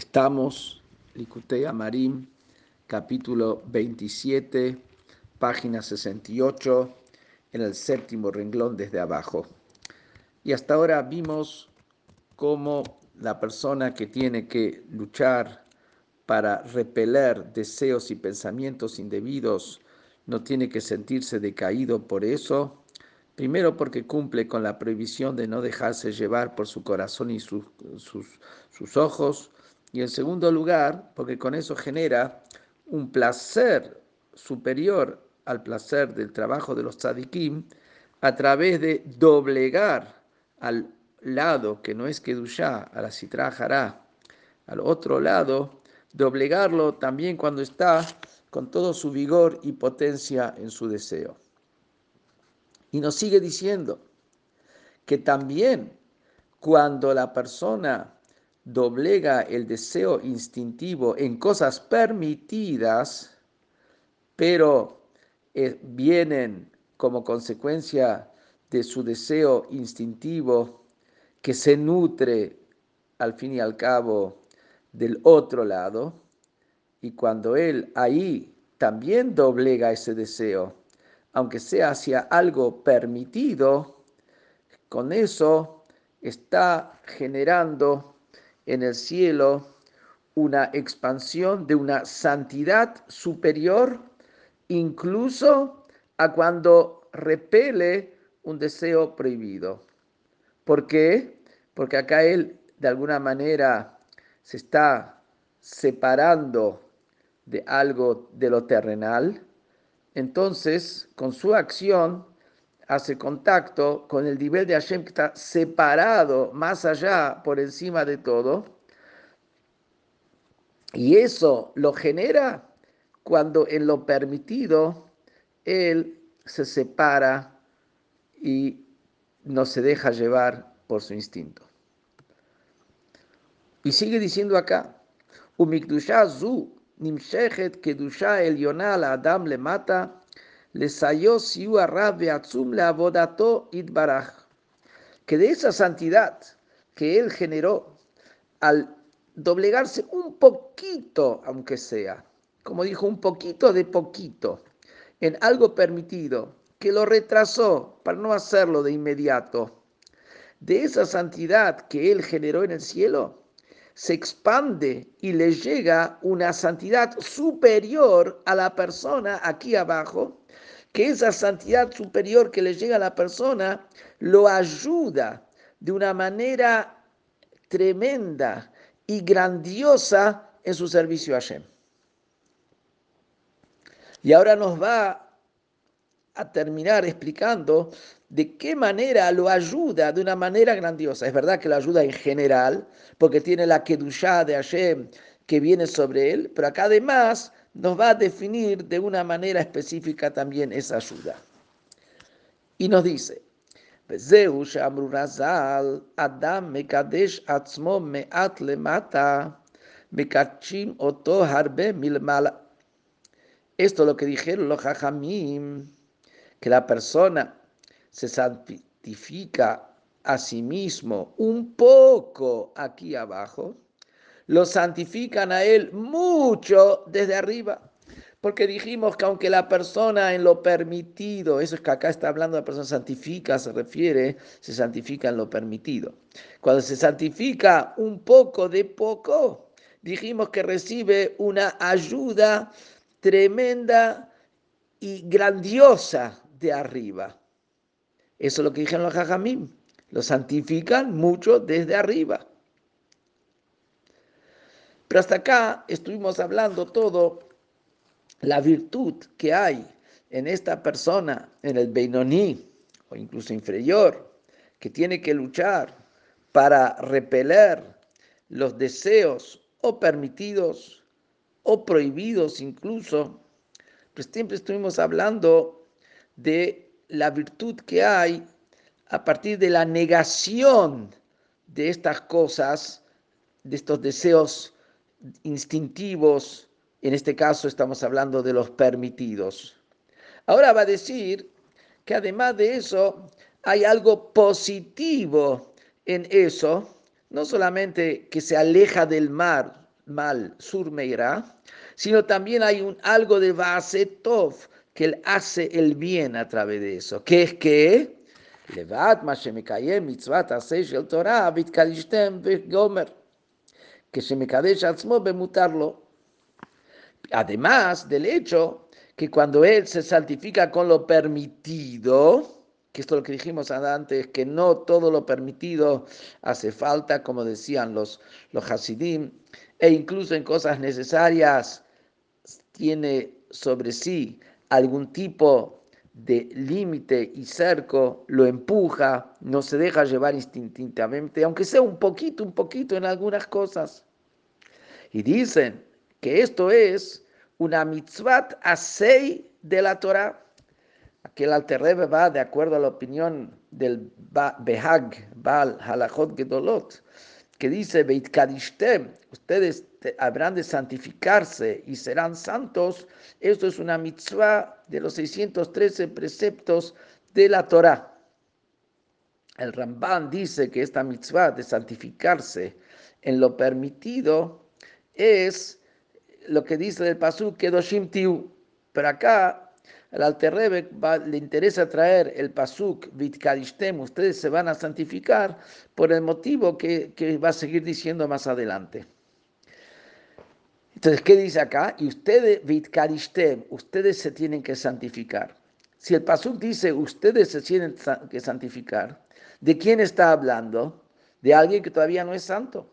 Estamos, Likutei Amarim, capítulo 27, página 68, en el séptimo renglón desde abajo. Y hasta ahora vimos cómo la persona que tiene que luchar para repeler deseos y pensamientos indebidos no tiene que sentirse decaído por eso, primero porque cumple con la prohibición de no dejarse llevar por su corazón y sus, sus, sus ojos, y en segundo lugar, porque con eso genera un placer superior al placer del trabajo de los tzadikim a través de doblegar al lado que no es Kedushá, a la Sitra al otro lado, doblegarlo también cuando está con todo su vigor y potencia en su deseo. Y nos sigue diciendo que también cuando la persona doblega el deseo instintivo en cosas permitidas, pero eh, vienen como consecuencia de su deseo instintivo que se nutre al fin y al cabo del otro lado, y cuando él ahí también doblega ese deseo, aunque sea hacia algo permitido, con eso está generando en el cielo una expansión de una santidad superior incluso a cuando repele un deseo prohibido. ¿Por qué? Porque acá él de alguna manera se está separando de algo de lo terrenal, entonces con su acción hace contacto con el nivel de Hashem que está separado más allá, por encima de todo. Y eso lo genera cuando en lo permitido él se separa y no se deja llevar por su instinto. Y sigue diciendo acá, zu nimshechet kedusha el adam le mata que de esa santidad que él generó al doblegarse un poquito, aunque sea, como dijo, un poquito de poquito, en algo permitido, que lo retrasó para no hacerlo de inmediato, de esa santidad que él generó en el cielo, se expande y le llega una santidad superior a la persona aquí abajo, que esa santidad superior que le llega a la persona lo ayuda de una manera tremenda y grandiosa en su servicio a Hashem. Y ahora nos va a terminar explicando de qué manera lo ayuda de una manera grandiosa. Es verdad que lo ayuda en general, porque tiene la Kedushá de Hashem que viene sobre él, pero acá además nos va a definir de una manera específica también esa ayuda. Y nos dice, Adam oto harbe. Esto es lo que dijeron los hajamim, que la persona se santifica a sí mismo un poco aquí abajo, lo santifican a él mucho desde arriba. Porque dijimos que aunque la persona en lo permitido, eso es que acá está hablando de persona santifica, se refiere, se santifica en lo permitido. Cuando se santifica un poco de poco, dijimos que recibe una ayuda tremenda y grandiosa de arriba. Eso es lo que dijeron los jajamim. Lo santifican mucho desde arriba. Pero hasta acá estuvimos hablando todo la virtud que hay en esta persona, en el Beinoní o incluso inferior, que tiene que luchar para repeler los deseos o permitidos o prohibidos incluso, pues siempre estuvimos hablando de la virtud que hay a partir de la negación de estas cosas, de estos deseos instintivos, en este caso estamos hablando de los permitidos. Ahora va a decir que además de eso hay algo positivo en eso, no solamente que se aleja del mar mal, surmeirá, sino también hay un, algo de base tov, que él hace el bien a través de eso, que es que. Además del hecho que cuando él se santifica con lo permitido, que esto es lo que dijimos antes, que no todo lo permitido hace falta, como decían los, los Hasidim, e incluso en cosas necesarias tiene sobre sí algún tipo de límite y cerco, lo empuja, no se deja llevar instintivamente, aunque sea un poquito, un poquito en algunas cosas. Y dicen que esto es una mitzvat asei de la Torah. Aquel alterrebe va de acuerdo a la opinión del Behag, Baal Halachot Gedolot, que dice, ustedes habrán de santificarse y serán santos. Esto es una mitzvah de los 613 preceptos de la Torah. El Ramban dice que esta mitzvah de santificarse en lo permitido es lo que dice el Pasuk Kedoshim Tiu. Pero acá al Alterrebe le interesa traer el Pasuk Vitkadishtem, ustedes se van a santificar por el motivo que, que va a seguir diciendo más adelante. Entonces, ¿qué dice acá? Y ustedes, Vitkadishtem, ustedes se tienen que santificar. Si el Pasuk dice ustedes se tienen que santificar, ¿de quién está hablando? De alguien que todavía no es santo.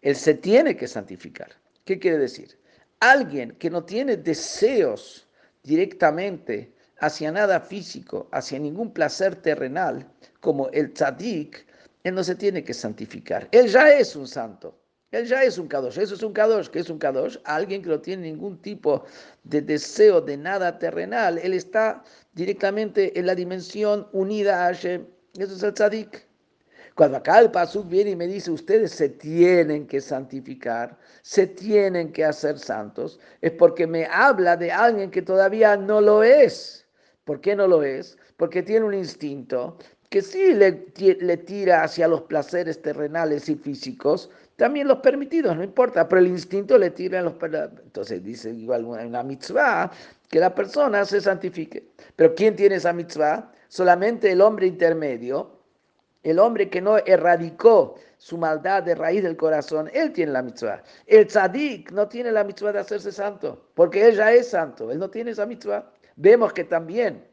Él se tiene que santificar. ¿Qué quiere decir? Alguien que no tiene deseos directamente hacia nada físico, hacia ningún placer terrenal, como el tzadik, él no se tiene que santificar. Él ya es un santo. Él ya es un kadosh. Eso es un kadosh. ¿Qué es un kadosh? Alguien que no tiene ningún tipo de deseo de nada terrenal. Él está directamente en la dimensión unida a Hashem. Eso es el tzadik. Cuando acá el Pasuk viene y me dice, ustedes se tienen que santificar, se tienen que hacer santos, es porque me habla de alguien que todavía no lo es. ¿Por qué no lo es? Porque tiene un instinto que sí le, le tira hacia los placeres terrenales y físicos, también los permitidos, no importa, pero el instinto le tira a los... Entonces dice igual una mitzvah que la persona se santifique. Pero ¿quién tiene esa mitzvah? Solamente el hombre intermedio, el hombre que no erradicó su maldad de raíz del corazón, él tiene la mitzvah. El tzadik no tiene la mitzvah de hacerse santo, porque él ya es santo, él no tiene esa mitzvah. Vemos que también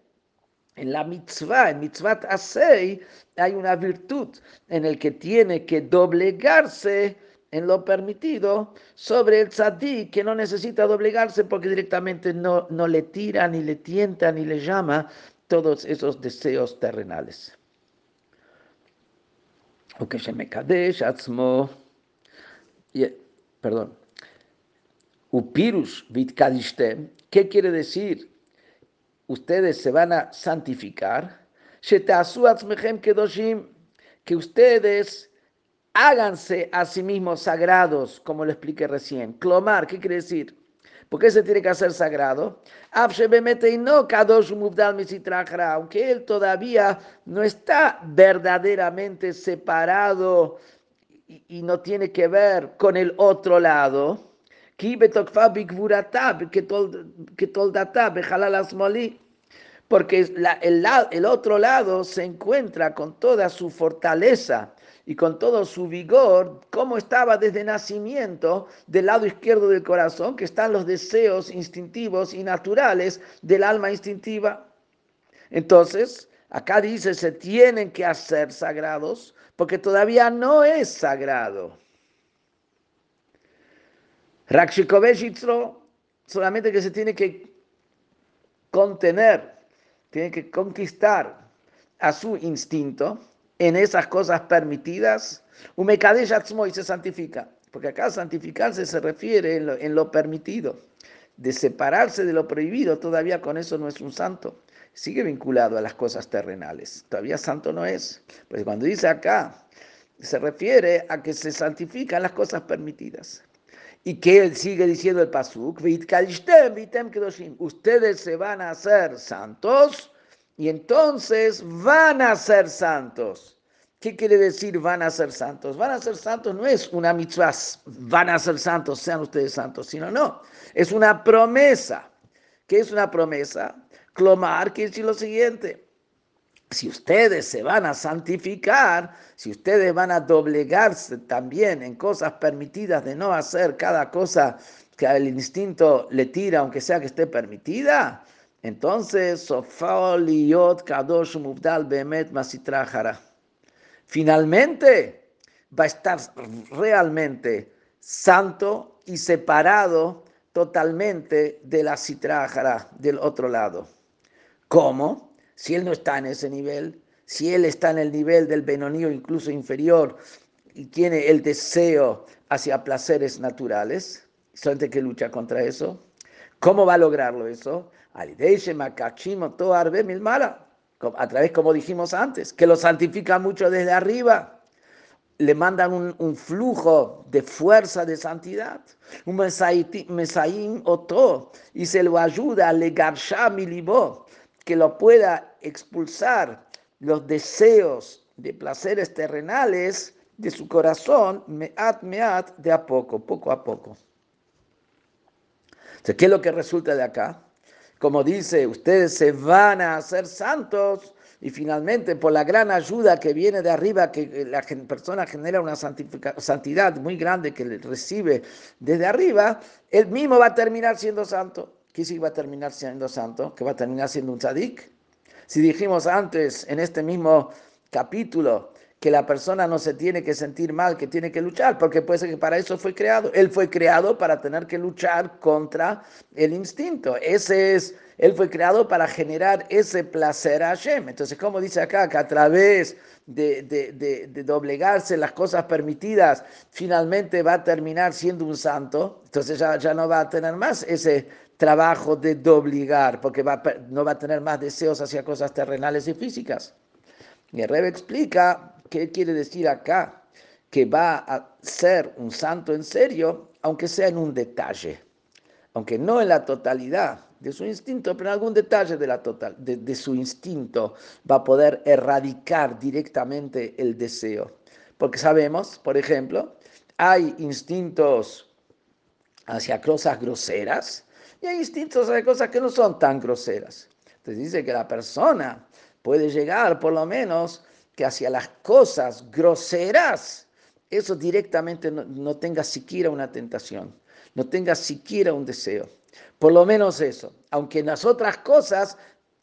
en la mitzvah, en mitzvah asei, hay una virtud en el que tiene que doblegarse en lo permitido sobre el tzadí que no necesita doblegarse porque directamente no, no le tira, ni le tienta, ni le llama todos esos deseos terrenales. Eh, perdón. Upirus ¿Qué quiere decir Ustedes se van a santificar, que ustedes háganse a sí mismos sagrados, como lo expliqué recién. Clomar, ¿qué quiere decir? ¿Por qué se tiene que hacer sagrado? Aunque él todavía no está verdaderamente separado y no tiene que ver con el otro lado, porque el, el otro lado se encuentra con toda su fortaleza y con todo su vigor, como estaba desde nacimiento del lado izquierdo del corazón, que están los deseos instintivos y naturales del alma instintiva. Entonces, acá dice, se tienen que hacer sagrados, porque todavía no es sagrado. Solamente que se tiene que contener, tiene que conquistar a su instinto, en esas cosas permitidas, y se santifica. Porque acá santificarse se refiere en lo, permitido, de separarse de lo prohibido, todavía con eso no es un santo. Sigue vinculado a las cosas terrenales, todavía santo no es. Pues cuando dice acá, se refiere a que se santifican las cosas permitidas. Y que sigue diciendo el pasuk, ustedes se van a hacer santos y entonces van a ser santos. ¿Qué quiere decir van a ser santos? Van a ser santos no es una mitzvah, van a ser santos, sean ustedes santos, sino no, es una promesa. ¿Qué es una promesa? Clomar quiere decir lo siguiente, si ustedes se van a santificar, si ustedes van a doblegarse también en cosas permitidas de no hacer cada cosa que el instinto le tira, aunque sea que esté permitida, entonces, Kadosh Finalmente, va a estar realmente santo y separado totalmente de la Sitra del otro lado. ¿Cómo? Si él no está en ese nivel, si él está en el nivel del Benonío, incluso inferior, y tiene el deseo hacia placeres naturales, solamente que lucha contra eso. ¿Cómo va a lograrlo eso? A través, como dijimos antes, que lo santifica mucho desde arriba. Le mandan un, flujo de fuerza de santidad, un mesaim oto, y se lo ayuda a legar milibó, que lo pueda expulsar los deseos de placeres terrenales de su corazón, meat, meat, de a poco, poco a poco. ¿Qué es lo que resulta de acá? Como dice, ustedes se van a hacer santos y finalmente por la gran ayuda que viene de arriba, que la persona genera una santidad muy grande que recibe desde arriba, él mismo va a terminar siendo santo. ¿Qué si va a terminar siendo santo? Que va a terminar siendo un tzadik. Si dijimos antes en este mismo capítulo que la persona no se tiene que sentir mal, que tiene que luchar, porque puede ser que para eso fue creado. Él fue creado para tener que luchar contra el instinto. Ese es, él fue creado para generar ese placer a Hashem. Entonces, como dice acá, que a través de, de, doblegarse las cosas permitidas, finalmente va a terminar siendo un santo, entonces ya, ya no va a tener más ese trabajo de doblegar, porque va, no va a tener más deseos hacia cosas terrenales y físicas. Y el Rebbe explica ¿Qué quiere decir acá? Que va a ser un santo en serio, aunque sea en un detalle, aunque no en la totalidad de su instinto, pero en algún detalle de, la total, de, su instinto va a poder erradicar directamente el deseo. Porque sabemos, por ejemplo, hay instintos hacia cosas groseras y hay instintos hacia cosas que no son tan groseras. Entonces dice que la persona puede llegar por lo menos que hacia las cosas groseras, eso directamente no, tenga siquiera una tentación, no tenga siquiera un deseo. Por lo menos eso, aunque en las otras cosas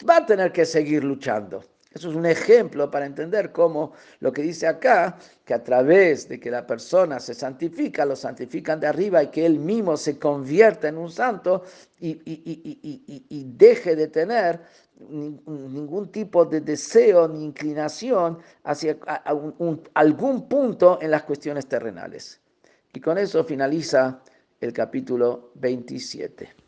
va a tener que seguir luchando. Eso es un ejemplo para entender cómo lo que dice acá, que a través de que la persona se santifica, lo santifican de arriba y que él mismo se convierta en un santo y, y deje de tener ningún tipo de deseo ni inclinación hacia algún punto en las cuestiones terrenales. Y con eso finaliza el capítulo 27.